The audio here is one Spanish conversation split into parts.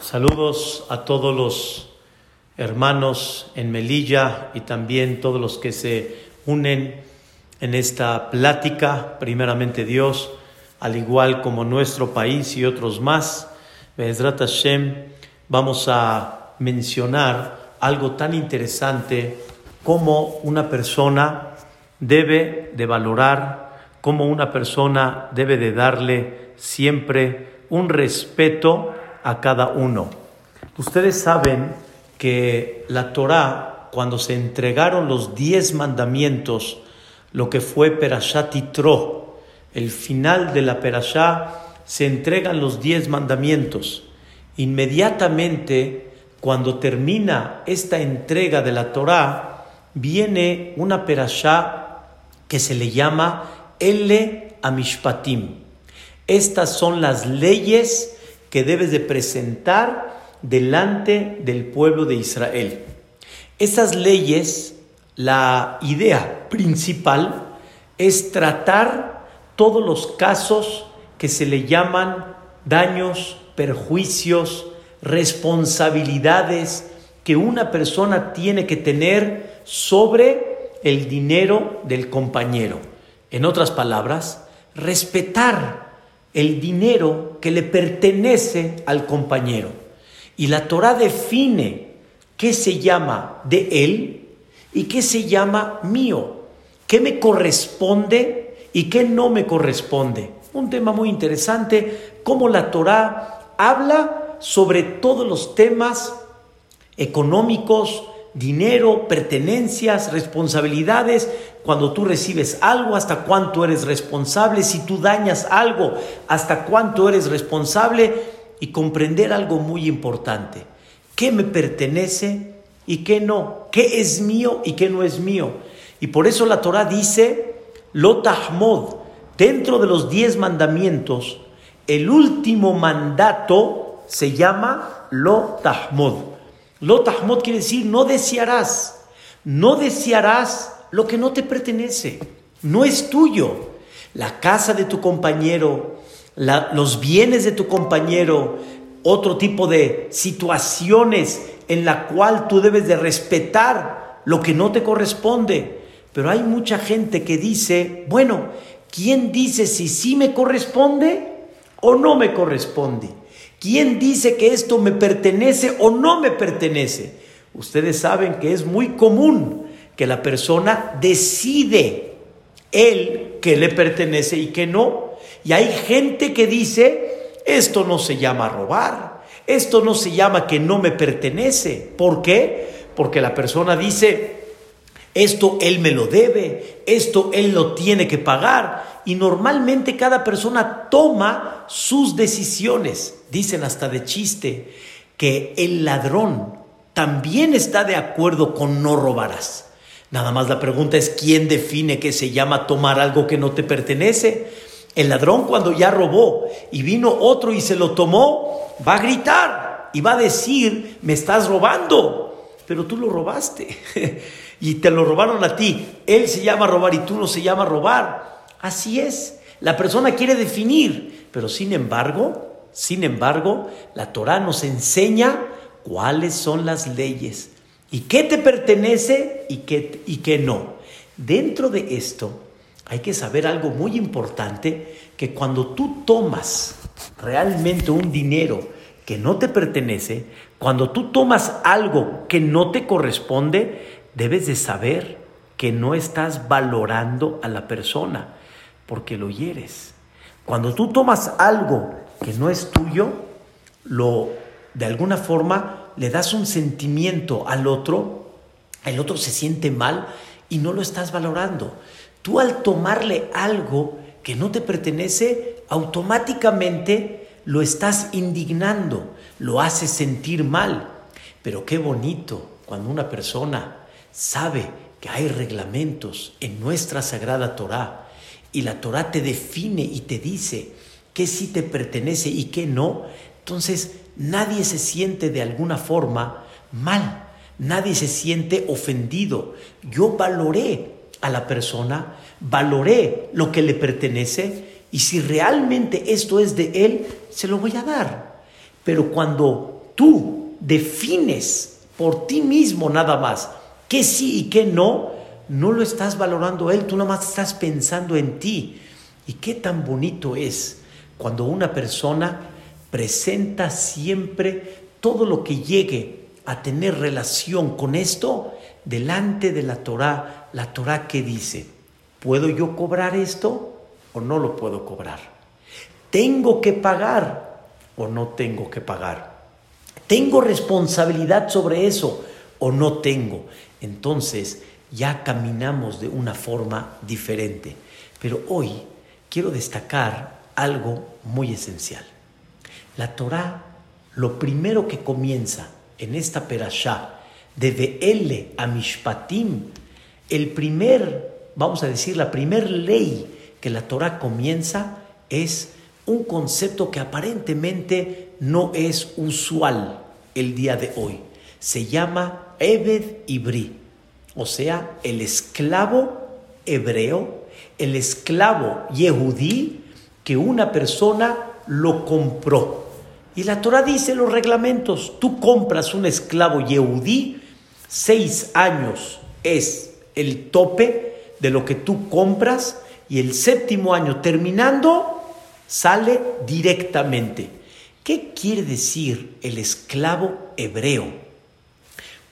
Saludos a todos los hermanos en Melilla y también todos los que se unen en esta plática, primeramente Dios, al igual como nuestro país y otros más. Bezrat Hashem, vamos a mencionar algo tan interesante como una persona debe de valorar, como una persona debe de darle siempre un respeto a cada uno. Ustedes saben que la Torá, cuando se entregaron los diez mandamientos, lo que fue Perashat Yitro, el final de la Perashá, se entregan los diez mandamientos. Inmediatamente, cuando termina esta entrega de la Torá, viene una Perashá que se le llama Ele Amishpatim. Estas son las leyes que debes de presentar delante del pueblo de Israel. Esas leyes, la idea principal es tratar todos los casos que se le llaman daños, perjuicios, responsabilidades que una persona tiene que tener sobre el dinero del compañero. En otras palabras, respetar el dinero que le pertenece al compañero. Y la Torah define qué se llama de él y qué se llama mío, qué me corresponde y qué no me corresponde. Un tema muy interesante, cómo la Torah habla sobre todos los temas económicos, dinero, pertenencias, responsabilidades, cuando tú recibes algo, hasta cuánto eres responsable, si tú dañas algo, hasta cuánto eres responsable y comprender algo muy importante, qué me pertenece y qué no, qué es mío y qué no es mío. Y por eso la Torah dice, lo tahmod, dentro de los diez mandamientos, el último mandato se llama lo tahmod. Lo tahmod quiere decir no desearás, no desearás lo que no te pertenece, no es tuyo. La casa de tu compañero, los bienes de tu compañero, otro tipo de situaciones en la cual tú debes de respetar lo que no te corresponde. Pero hay mucha gente que dice, bueno, ¿quién dice si sí me corresponde o no me corresponde? ¿Quién dice que esto me pertenece o no me pertenece? Ustedes saben que es muy común que la persona decide él que le pertenece y que no. Y hay gente que dice, esto no se llama robar, esto no se llama que no me pertenece. ¿Por qué? Porque la persona dice, esto él me lo debe, esto él lo tiene que pagar. Y normalmente cada persona toma sus decisiones dicen hasta de chiste, que el ladrón también está de acuerdo con no robarás. Nada más la pregunta es quién define que se llama tomar algo que no te pertenece. El ladrón cuando ya robó y vino otro y se lo tomó, va a gritar y va a decir, me estás robando, pero tú lo robaste y te lo robaron a ti. Él se llama robar y tú no se llama robar. Así es. La persona quiere definir, pero sin embargo, sin embargo, la Torah nos enseña cuáles son las leyes y qué te pertenece y qué, y qué no. Dentro de esto hay que saber algo muy importante, que cuando tú tomas realmente un dinero que no te pertenece, cuando tú tomas algo que no te corresponde, debes de saber que no estás valorando a la persona porque lo hieres. Cuando tú tomas algo que no es tuyo, lo de alguna forma le das un sentimiento al otro, el otro se siente mal y no lo estás valorando. Tú al tomarle algo que no te pertenece, automáticamente lo estás indignando, lo haces sentir mal. Pero qué bonito cuando una persona sabe que hay reglamentos en nuestra sagrada Torah y la Torah te define y te dice, qué sí te pertenece y qué no, entonces nadie se siente de alguna forma mal, nadie se siente ofendido. Yo valoré a la persona, valoré lo que le pertenece y si realmente esto es de él, se lo voy a dar. Pero cuando tú defines por ti mismo nada más qué sí y qué no, no lo estás valorando él, tú nada más estás pensando en ti. Y qué tan bonito es cuando una persona presenta siempre todo lo que llegue a tener relación con esto delante de la Torah, la Torah que dice, ¿puedo yo cobrar esto o no lo puedo cobrar? ¿Tengo que pagar o no tengo que pagar? ¿Tengo responsabilidad sobre eso o no tengo? Entonces ya caminamos de una forma diferente. Pero hoy quiero destacar algo muy esencial. La Torah, lo primero que comienza en esta perashá, de Ve'ele a Mishpatim, el primer, vamos a decir, la primer ley que la Torah comienza es un concepto que aparentemente no es usual el día de hoy. Se llama Ebed Ibri, o sea, el esclavo hebreo, el esclavo yehudí que una persona lo compró. Y la Torah dice los reglamentos, tú compras un esclavo yehudí, seis años es el tope de lo que tú compras y el séptimo año terminando sale directamente. ¿Qué quiere decir el esclavo hebreo?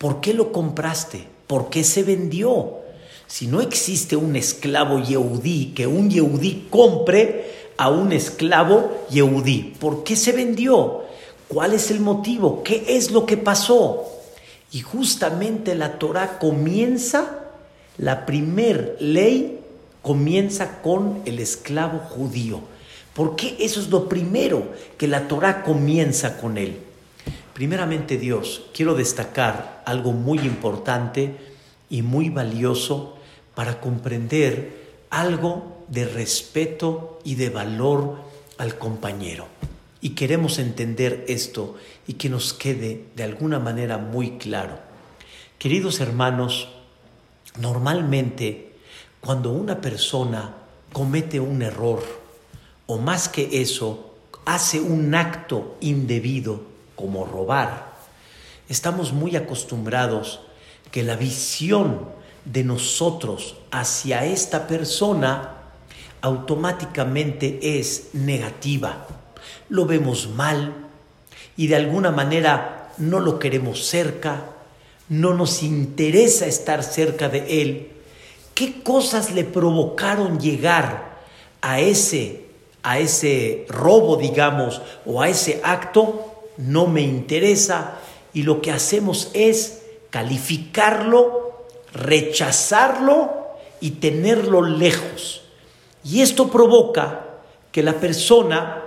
¿Por qué lo compraste? ¿Por qué se vendió? Si no existe un esclavo yehudí, que un yehudí compre a un esclavo yehudí, ¿por qué se vendió? ¿Cuál es el motivo? ¿Qué es lo que pasó? Y justamente la Torah comienza, la primer ley comienza con el esclavo judío. ¿Por qué eso es lo primero que la Torah comienza con él? Primeramente Dios, quiero destacar algo muy importante y muy valioso para comprender algo de respeto y de valor al compañero. Y queremos entender esto y que nos quede de alguna manera muy claro. Queridos hermanos, normalmente cuando una persona comete un error, o más que eso, hace un acto indebido como robar, estamos muy acostumbrados que la visión de nosotros hacia esta persona automáticamente es negativa lo vemos mal y de alguna manera no lo queremos cerca, no nos interesa estar cerca de Él. ¿Qué cosas le provocaron llegar a ese, a ese robo, digamos, o a ese acto? No me interesa y lo que hacemos es calificarlo, rechazarlo y tenerlo lejos. Y esto provoca que la persona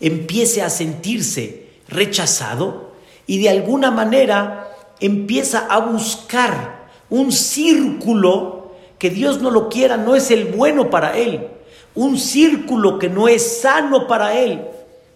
empiece a sentirse rechazado y de alguna manera empieza a buscar un círculo que Dios no lo quiera, no es el bueno para él, un círculo que no es sano para él.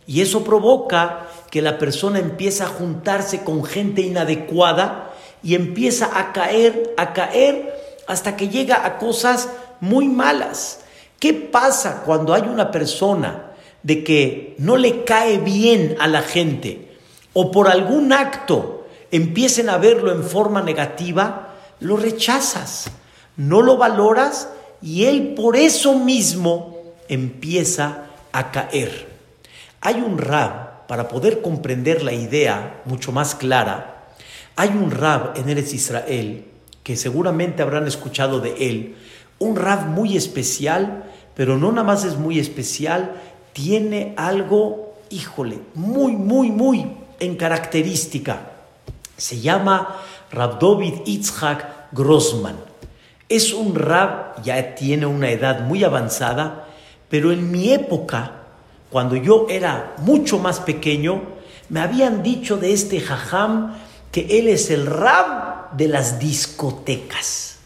Y eso provoca que la persona empieza a juntarse con gente inadecuada y empieza a caer, a caer hasta que llega a cosas muy malas. ¿Qué pasa cuando hay una persona de que no le cae bien a la gente o por algún acto empiecen a verlo en forma negativa, lo rechazas, no lo valoras y él por eso mismo empieza a caer. Hay un rab, para poder comprender la idea mucho más clara, hay un rab en Eres Israel, que seguramente habrán escuchado de él, un rab muy especial, pero no nada más es muy especial, tiene algo, híjole, muy, muy, muy en característica. Se llama Rabdovid Itzhak Grossman. Es un rab, ya tiene una edad muy avanzada, pero en mi época, cuando yo era mucho más pequeño, me habían dicho de este jajam que él es el rab de las discotecas.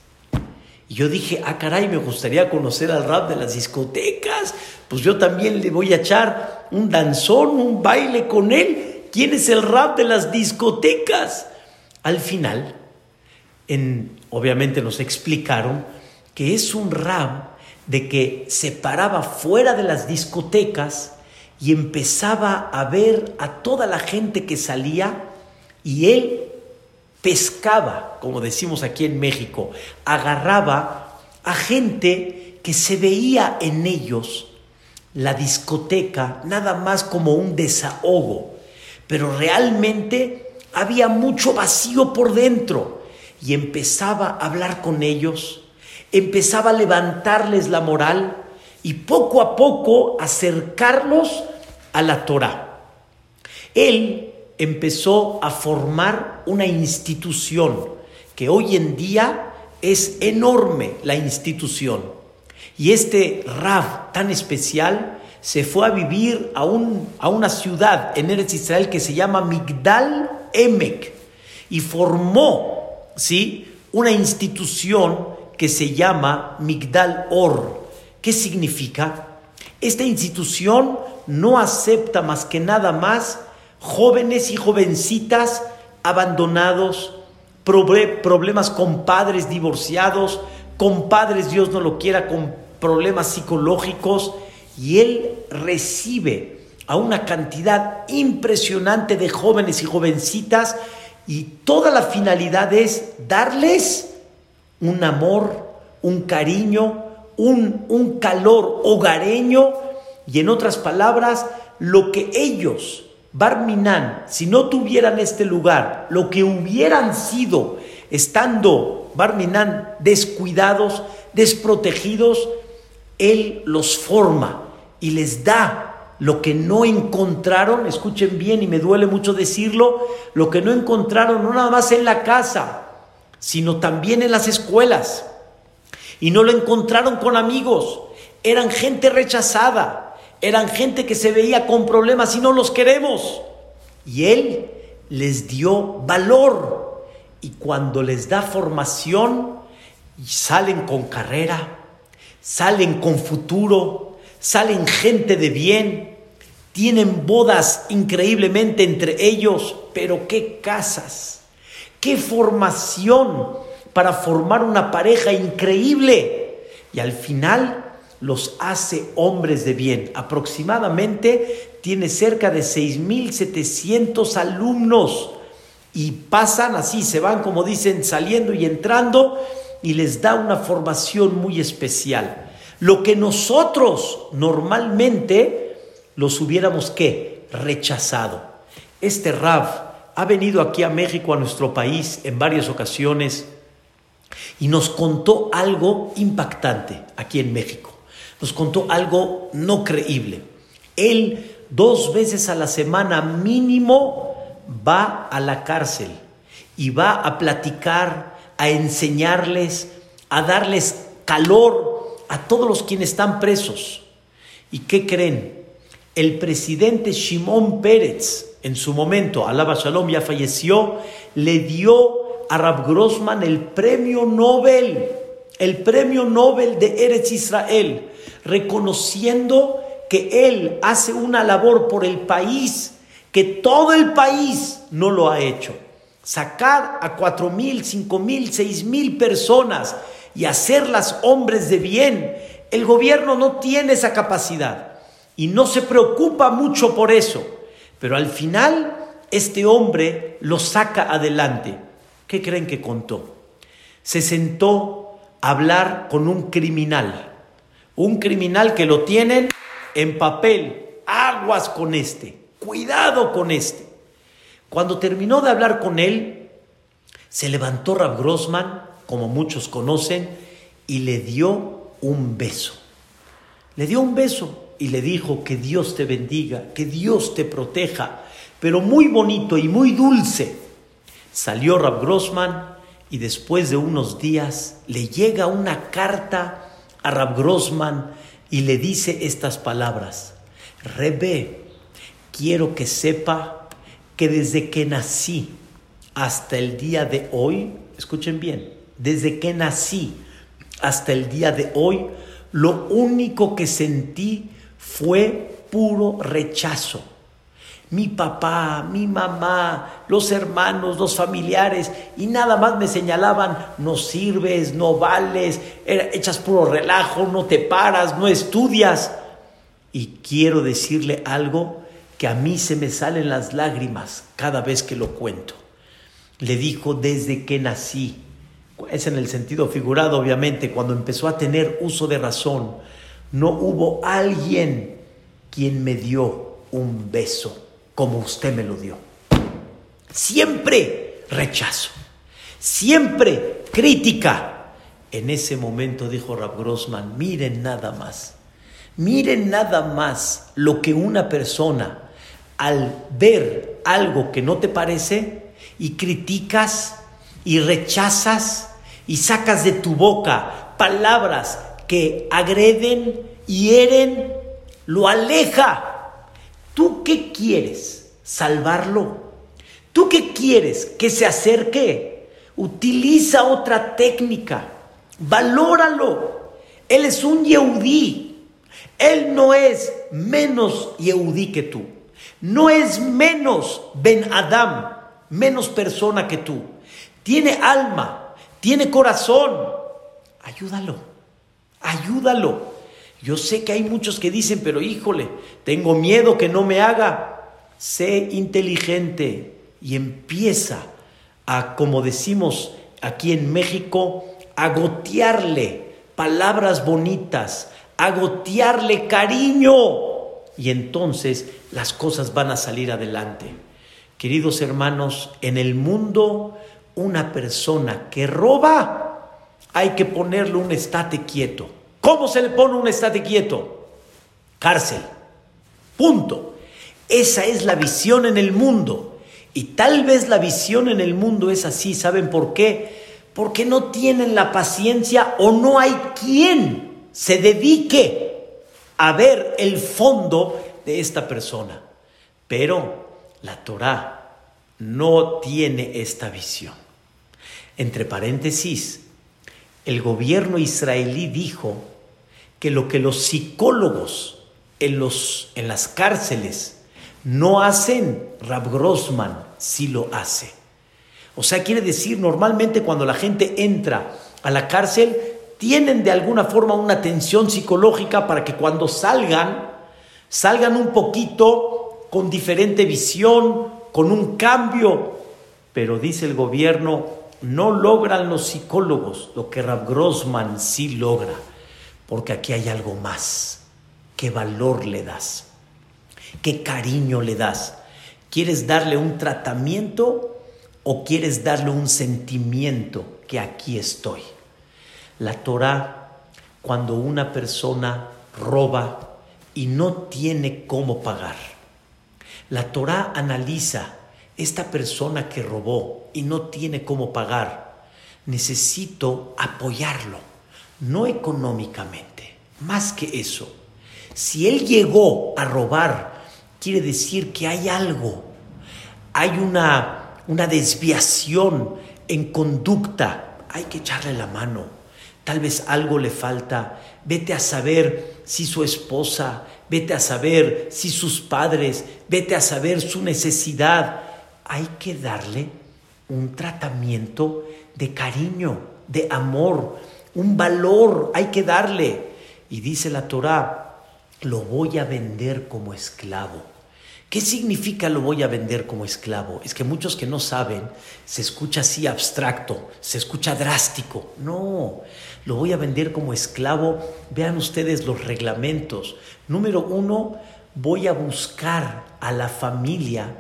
Y yo dije, ah, caray, me gustaría conocer al rap de las discotecas. Pues yo también le voy a echar un danzón, un baile con él. ¿Quién es el rap de las discotecas? Al final, en, obviamente nos explicaron que es un rap de que se paraba fuera de las discotecas y empezaba a ver a toda la gente que salía y él pescaba, como decimos aquí en México, agarraba a gente que se veía en ellos la discoteca nada más como un desahogo, pero realmente había mucho vacío por dentro y empezaba a hablar con ellos, empezaba a levantarles la moral y poco a poco acercarlos a la Torah. Él empezó a formar una institución que hoy en día es enorme la institución. Y este Rav tan especial se fue a vivir a, un, a una ciudad en Eretz Israel que se llama Migdal Emek y formó ¿sí? una institución que se llama Migdal Or. ¿Qué significa? Esta institución no acepta más que nada más jóvenes y jovencitas abandonados, problemas con padres divorciados, con padres, Dios no lo quiera, con problemas psicológicos, y él recibe a una cantidad impresionante de jóvenes y jovencitas, y toda la finalidad es darles un amor, un cariño, un, un calor hogareño, y en otras palabras, lo que ellos Barminan, si no tuvieran este lugar, lo que hubieran sido estando Barminan descuidados, desprotegidos, Él los forma y les da lo que no encontraron, escuchen bien y me duele mucho decirlo, lo que no encontraron no nada más en la casa, sino también en las escuelas. Y no lo encontraron con amigos, eran gente rechazada, eran gente que se veía con problemas y no los queremos. Y Él les dio valor. Y cuando les da formación, salen con carrera, salen con futuro, salen gente de bien, tienen bodas increíblemente entre ellos, pero qué casas, qué formación para formar una pareja increíble. Y al final los hace hombres de bien. Aproximadamente tiene cerca de 6.700 alumnos y pasan así, se van como dicen, saliendo y entrando y les da una formación muy especial. Lo que nosotros normalmente los hubiéramos que rechazado. Este Rav ha venido aquí a México, a nuestro país, en varias ocasiones y nos contó algo impactante aquí en México nos contó algo no creíble. Él dos veces a la semana mínimo va a la cárcel y va a platicar, a enseñarles, a darles calor a todos los quienes están presos. ¿Y qué creen? El presidente Shimon Pérez, en su momento, Alaba Shalom ya falleció, le dio a Rab Grossman el premio Nobel, el premio Nobel de Eretz Israel reconociendo que Él hace una labor por el país que todo el país no lo ha hecho. Sacar a cuatro mil, cinco mil, seis mil personas y hacerlas hombres de bien, el gobierno no tiene esa capacidad y no se preocupa mucho por eso. Pero al final este hombre lo saca adelante. ¿Qué creen que contó? Se sentó a hablar con un criminal un criminal que lo tienen en papel, aguas con este, cuidado con este. Cuando terminó de hablar con él, se levantó Rab Grossman, como muchos conocen, y le dio un beso. Le dio un beso y le dijo que Dios te bendiga, que Dios te proteja, pero muy bonito y muy dulce. Salió Rab Grossman y después de unos días le llega una carta a Rab Grossman y le dice estas palabras. Rebe, quiero que sepa que desde que nací hasta el día de hoy, escuchen bien, desde que nací hasta el día de hoy, lo único que sentí fue puro rechazo mi papá, mi mamá, los hermanos, los familiares, y nada más me señalaban, no sirves, no vales, echas puro relajo, no te paras, no estudias. Y quiero decirle algo que a mí se me salen las lágrimas cada vez que lo cuento. Le dijo desde que nací, es en el sentido figurado obviamente, cuando empezó a tener uso de razón, no hubo alguien quien me dio un beso como usted me lo dio. Siempre rechazo, siempre crítica. En ese momento dijo Rab Grossman, miren nada más, miren nada más lo que una persona al ver algo que no te parece y criticas y rechazas y sacas de tu boca palabras que agreden, hieren, lo aleja. ¿Tú qué quieres? ¿Salvarlo? ¿Tú qué quieres? ¿Que se acerque? Utiliza otra técnica. Valóralo. Él es un Yehudí. Él no es menos Yehudí que tú. No es menos Ben Adam, menos persona que tú. Tiene alma, tiene corazón. Ayúdalo, ayúdalo. Yo sé que hay muchos que dicen, pero híjole, tengo miedo que no me haga. Sé inteligente y empieza a, como decimos aquí en México, a gotearle palabras bonitas, a gotearle cariño. Y entonces las cosas van a salir adelante. Queridos hermanos, en el mundo una persona que roba, hay que ponerle un estate quieto. ¿Cómo se le pone un estate quieto? Cárcel. Punto. Esa es la visión en el mundo. Y tal vez la visión en el mundo es así. ¿Saben por qué? Porque no tienen la paciencia o no hay quien se dedique a ver el fondo de esta persona. Pero la Torah no tiene esta visión. Entre paréntesis, el gobierno israelí dijo que lo que los psicólogos en, los, en las cárceles no hacen, Rab Grossman sí lo hace. O sea, quiere decir, normalmente cuando la gente entra a la cárcel, tienen de alguna forma una tensión psicológica para que cuando salgan, salgan un poquito con diferente visión, con un cambio. Pero dice el gobierno, no logran los psicólogos lo que Rab Grossman sí logra, porque aquí hay algo más. ¿Qué valor le das? ¿Qué cariño le das? ¿Quieres darle un tratamiento o quieres darle un sentimiento que aquí estoy? La Torah, cuando una persona roba y no tiene cómo pagar, la Torah analiza esta persona que robó y no tiene cómo pagar, necesito apoyarlo, no económicamente, más que eso. Si él llegó a robar, quiere decir que hay algo, hay una, una desviación en conducta, hay que echarle la mano. Tal vez algo le falta, vete a saber si su esposa, vete a saber si sus padres, vete a saber su necesidad hay que darle un tratamiento de cariño, de amor, un valor, hay que darle. Y dice la Torah, lo voy a vender como esclavo. ¿Qué significa lo voy a vender como esclavo? Es que muchos que no saben, se escucha así abstracto, se escucha drástico. No, lo voy a vender como esclavo. Vean ustedes los reglamentos. Número uno, voy a buscar a la familia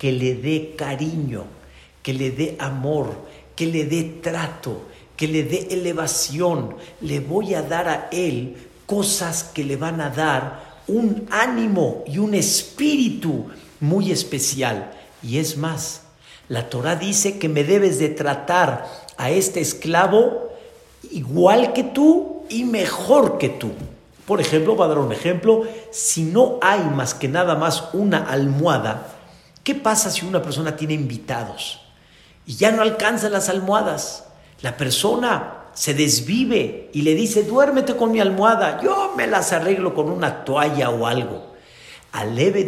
que le dé cariño, que le dé amor, que le dé trato, que le dé elevación. Le voy a dar a él cosas que le van a dar un ánimo y un espíritu muy especial. Y es más, la Torah dice que me debes de tratar a este esclavo igual que tú y mejor que tú. Por ejemplo, va a dar un ejemplo, si no hay más que nada más una almohada, ¿Qué pasa si una persona tiene invitados y ya no alcanza las almohadas? La persona se desvive y le dice, duérmete con mi almohada, yo me las arreglo con una toalla o algo. Al leve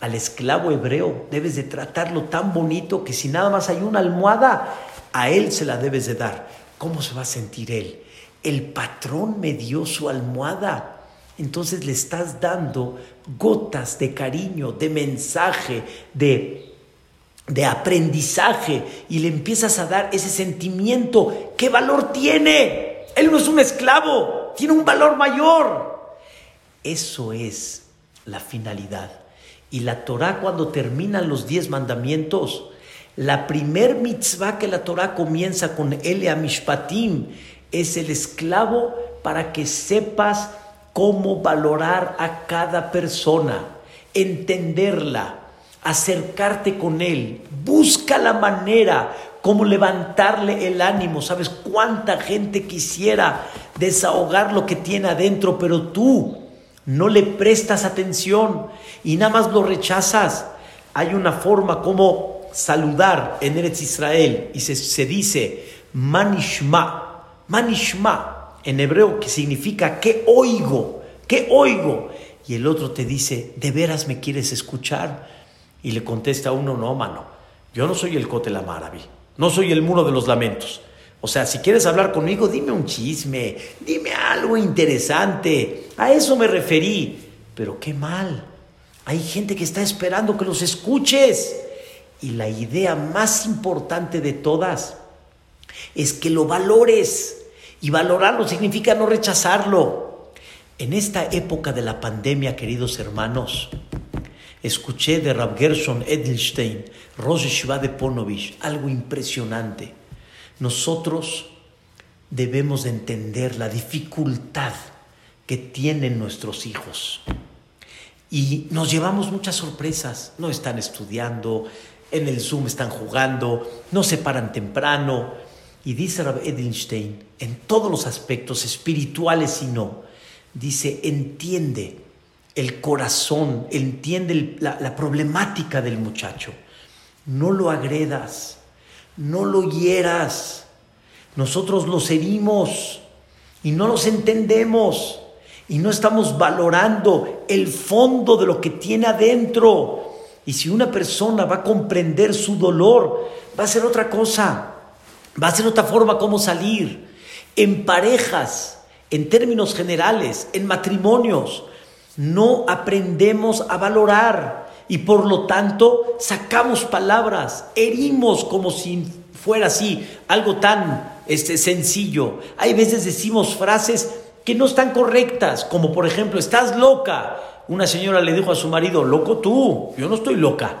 al esclavo hebreo, debes de tratarlo tan bonito que si nada más hay una almohada, a él se la debes de dar. ¿Cómo se va a sentir él? El patrón me dio su almohada. Entonces le estás dando gotas de cariño, de mensaje, de, de aprendizaje y le empiezas a dar ese sentimiento. ¿Qué valor tiene? Él no es un esclavo, tiene un valor mayor. Eso es la finalidad. Y la Torah cuando terminan los diez mandamientos, la primer mitzvah que la Torah comienza con Ele Mishpatim es el esclavo para que sepas cómo valorar a cada persona, entenderla, acercarte con él, busca la manera cómo levantarle el ánimo. ¿Sabes cuánta gente quisiera desahogar lo que tiene adentro, pero tú no le prestas atención y nada más lo rechazas? Hay una forma como saludar en Eretz Israel y se, se dice manishma, manishma en hebreo que significa ¿qué oigo? ¿Qué oigo? Y el otro te dice, ¿de veras me quieres escuchar? Y le contesta uno, no, mano, yo no soy el Cotel Maraví, no soy el muro de los lamentos. O sea, si quieres hablar conmigo, dime un chisme, dime algo interesante. A eso me referí. Pero qué mal. Hay gente que está esperando que los escuches. Y la idea más importante de todas es que lo valores. Y valorarlo significa no rechazarlo. En esta época de la pandemia, queridos hermanos, escuché de Rab Gershon Edelstein, Rosh Shiva de Ponovich, algo impresionante. Nosotros debemos entender la dificultad que tienen nuestros hijos. Y nos llevamos muchas sorpresas. No están estudiando, en el Zoom están jugando, no se paran temprano, y dice Rab Edelstein, en todos los aspectos espirituales y no, dice, entiende el corazón, entiende la, la problemática del muchacho. No lo agredas, no lo hieras. Nosotros los herimos y no los entendemos y no estamos valorando el fondo de lo que tiene adentro. Y si una persona va a comprender su dolor, va a ser otra cosa. Va a ser otra forma como salir. En parejas, en términos generales, en matrimonios, no aprendemos a valorar y por lo tanto sacamos palabras, herimos como si fuera así, algo tan este, sencillo. Hay veces decimos frases que no están correctas, como por ejemplo, estás loca. Una señora le dijo a su marido, loco tú, yo no estoy loca.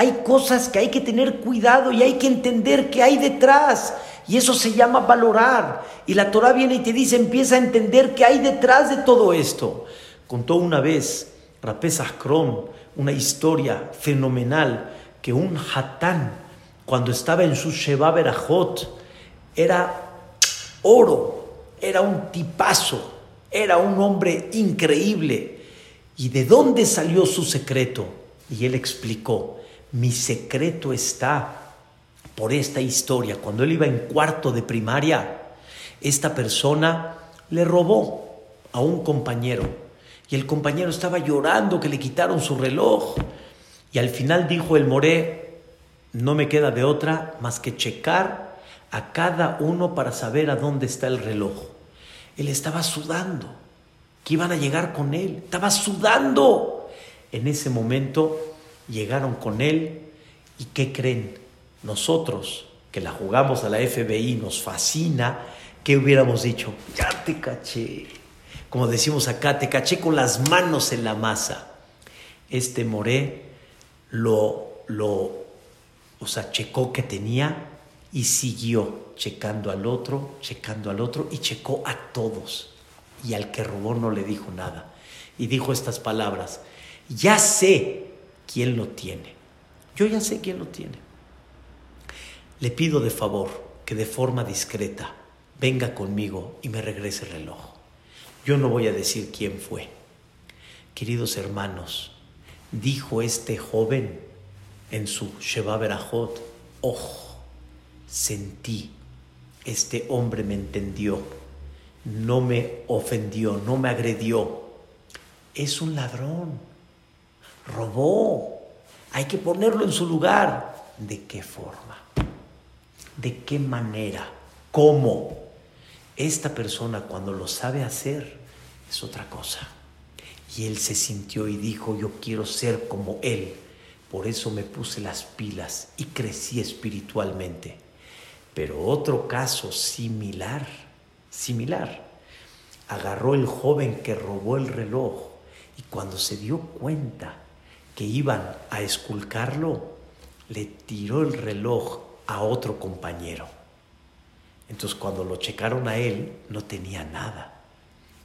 Hay cosas que hay que tener cuidado y hay que entender qué hay detrás. Y eso se llama valorar. Y la Torah viene y te dice, empieza a entender qué hay detrás de todo esto. Contó una vez Rapés Akron una historia fenomenal que un hatán, cuando estaba en su Sheba Berajot, era oro, era un tipazo, era un hombre increíble. ¿Y de dónde salió su secreto? Y él explicó, mi secreto está por esta historia. Cuando él iba en cuarto de primaria, esta persona le robó a un compañero y el compañero estaba llorando que le quitaron su reloj y al final dijo el moré, no me queda de otra más que checar a cada uno para saber a dónde está el reloj. Él estaba sudando, que iban a llegar con él, estaba sudando. En ese momento llegaron con él y ¿qué creen? Nosotros que la jugamos a la FBI nos fascina, ¿qué hubiéramos dicho? Ya te caché. Como decimos acá, te caché con las manos en la masa. Este Moré lo, lo, o sea, checó que tenía y siguió checando al otro, checando al otro y checó a todos. Y al que robó no le dijo nada. Y dijo estas palabras, ya sé quién lo tiene. Yo ya sé quién lo tiene. Le pido de favor que de forma discreta venga conmigo y me regrese el reloj. Yo no voy a decir quién fue. Queridos hermanos, dijo este joven en su Sheba Berajot, oh, sentí, este hombre me entendió, no me ofendió, no me agredió. Es un ladrón robó. Hay que ponerlo en su lugar. ¿De qué forma? ¿De qué manera? ¿Cómo? Esta persona cuando lo sabe hacer, es otra cosa. Y él se sintió y dijo, yo quiero ser como él. Por eso me puse las pilas y crecí espiritualmente. Pero otro caso similar, similar, agarró el joven que robó el reloj y cuando se dio cuenta que iban a esculcarlo, le tiró el reloj a otro compañero. Entonces cuando lo checaron a él, no tenía nada.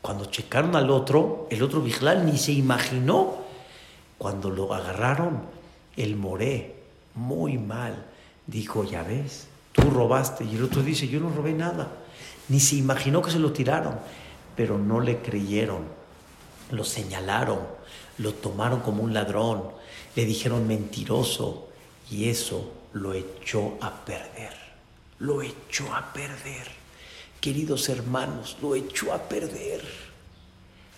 Cuando checaron al otro, el otro vigilal ni se imaginó. Cuando lo agarraron, el moré, muy mal, dijo, ya ves, tú robaste. Y el otro dice, yo no robé nada. Ni se imaginó que se lo tiraron, pero no le creyeron. Lo señalaron, lo tomaron como un ladrón, le dijeron mentiroso y eso lo echó a perder. Lo echó a perder. Queridos hermanos, lo echó a perder.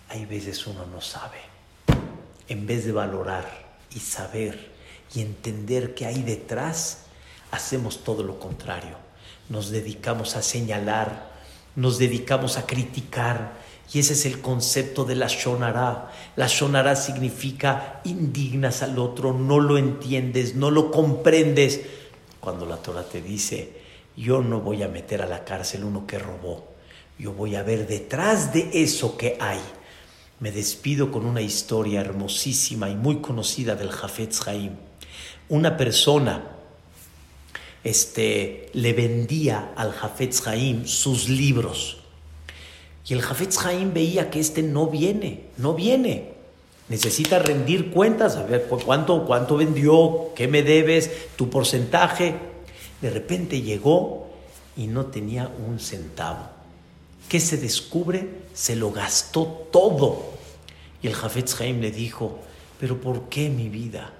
Hay veces uno no sabe. En vez de valorar y saber y entender qué hay detrás, hacemos todo lo contrario. Nos dedicamos a señalar, nos dedicamos a criticar. Y ese es el concepto de la shonara. La shonara significa indignas al otro, no lo entiendes, no lo comprendes. Cuando la Torah te dice, yo no voy a meter a la cárcel uno que robó, yo voy a ver detrás de eso que hay. Me despido con una historia hermosísima y muy conocida del Jafetz Haim una persona este, le vendía al Jafetz Haim sus libros. Y el Jafetz Haim veía que este no viene, no viene. Necesita rendir cuentas, a ver cuánto, cuánto vendió, qué me debes, tu porcentaje. De repente llegó y no tenía un centavo. ¿Qué se descubre? Se lo gastó todo. Y el Jafetz Haim le dijo, pero ¿por qué mi vida?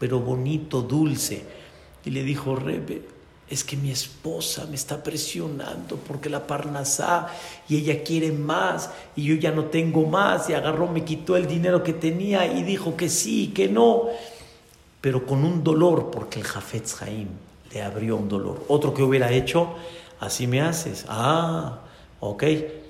pero bonito, dulce. Y le dijo, Rebe, es que mi esposa me está presionando porque la parnasá y ella quiere más y yo ya no tengo más y agarró, me quitó el dinero que tenía y dijo que sí, que no, pero con un dolor porque el Jafetz Haim le abrió un dolor. Otro que hubiera hecho, así me haces, ah, ok,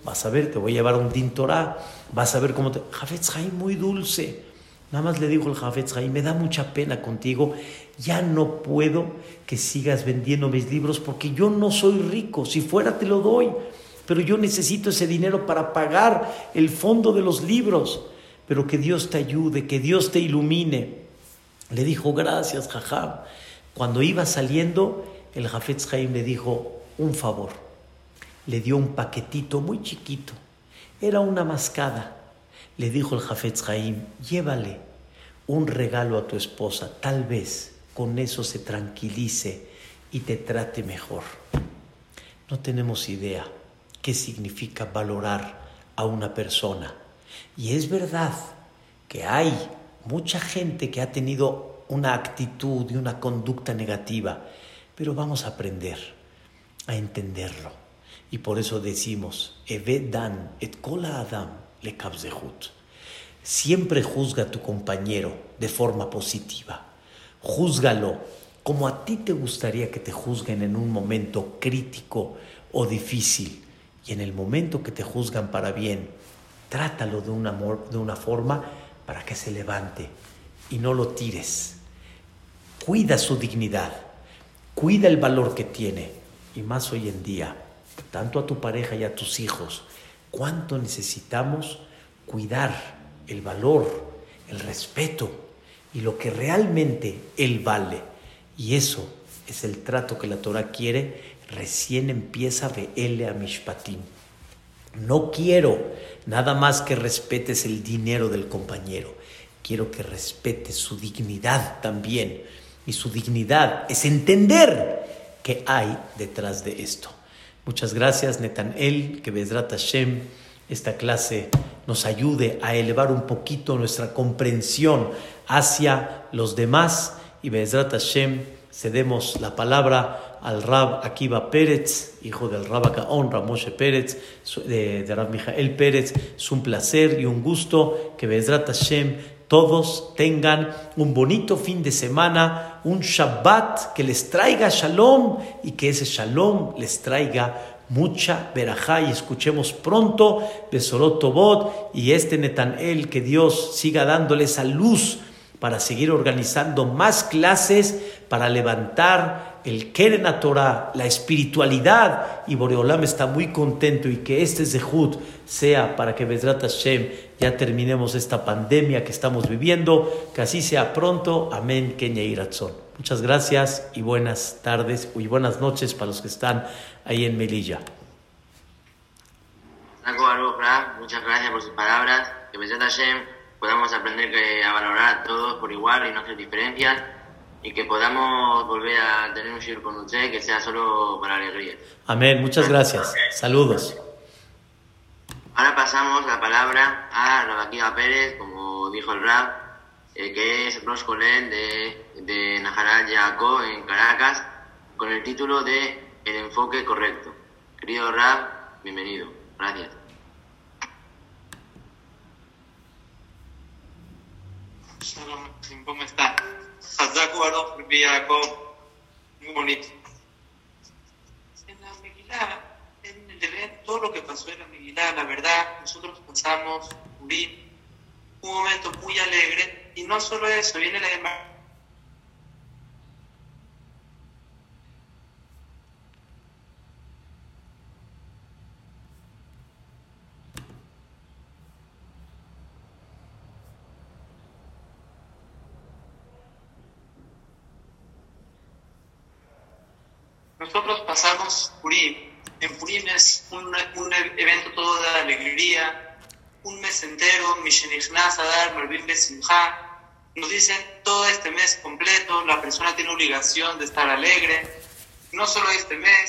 vas a ver, te voy a llevar un dintorá, vas a ver cómo te... Jafetz Haim muy dulce Nada más le dijo el Jafetz Haim, me da mucha pena contigo, ya no puedo que sigas vendiendo mis libros porque yo no soy rico, si fuera te lo doy, pero yo necesito ese dinero para pagar el fondo de los libros, pero que Dios te ayude, que Dios te ilumine. Le dijo, gracias, Jajam. Cuando iba saliendo, el Jafetz Haim le dijo, un favor. Le dio un paquetito muy chiquito, era una mascada le dijo el Jafetz Haim, llévale un regalo a tu esposa, tal vez con eso se tranquilice y te trate mejor. No tenemos idea qué significa valorar a una persona. Y es verdad que hay mucha gente que ha tenido una actitud y una conducta negativa, pero vamos a aprender a entenderlo. Y por eso decimos, dan et kola adam le Siempre juzga a tu compañero de forma positiva. Júzgalo como a ti te gustaría que te juzguen en un momento crítico o difícil. Y en el momento que te juzgan para bien, trátalo de una, de una forma para que se levante y no lo tires. Cuida su dignidad, cuida el valor que tiene. Y más hoy en día, tanto a tu pareja y a tus hijos, cuánto necesitamos cuidar el valor, el respeto y lo que realmente él vale. Y eso es el trato que la Torah quiere. Recién empieza Ve'ele a Mishpatim. No quiero nada más que respetes el dinero del compañero. Quiero que respetes su dignidad también. Y su dignidad es entender qué hay detrás de esto. Muchas gracias, Netanel, que Bezrat Hashem esta clase nos ayude a elevar un poquito nuestra comprensión hacia los demás y Bezrat Hashem cedemos la palabra al Rab Akiva Pérez, hijo del Rab Gaon, Ramoshe Pérez, de, de Rab Mijael Pérez. Es un placer y un gusto que Bezrat Hashem todos tengan un bonito fin de semana, un Shabbat que les traiga shalom y que ese shalom les traiga mucha verajá. Y escuchemos pronto Besorot Tobot y este Netanel, que Dios siga dándole esa luz para seguir organizando más clases para levantar el Keren Torah, la espiritualidad. Y Boreolam está muy contento y que este Zehut sea para que Bezrat Hashem ya terminemos esta pandemia que estamos viviendo, que así sea pronto. Amén, Kenya Iratzon. Muchas gracias y buenas tardes y buenas noches para los que están ahí en Melilla. Muchas gracias por sus palabras. Que Bezrat Hashem podamos aprender a valorar a todos por igual y hacer diferencias y que podamos volver a tener un show con usted que sea solo para alegría. Amén, muchas gracias. Saludos. Ahora pasamos la palabra a Rabaquiva Pérez, como dijo el rap, eh, que es Rosh de, de Najaral Yaco en Caracas, con el título de El enfoque correcto. Querido rap, bienvenido. Gracias. ¿cómo está? muy bonito. En la Megilá, en el evento, todo lo que pasó en la Megilá, la verdad, nosotros pasamos un momento muy alegre, y no solo eso, viene la Nosotros pasamos Purim. En Purim es un, evento todo de alegría, un mes entero, Mishenichnas Adar, Marvin Besimha. Nos dicen todo este mes completo, la persona tiene obligación de estar alegre. No solo este mes,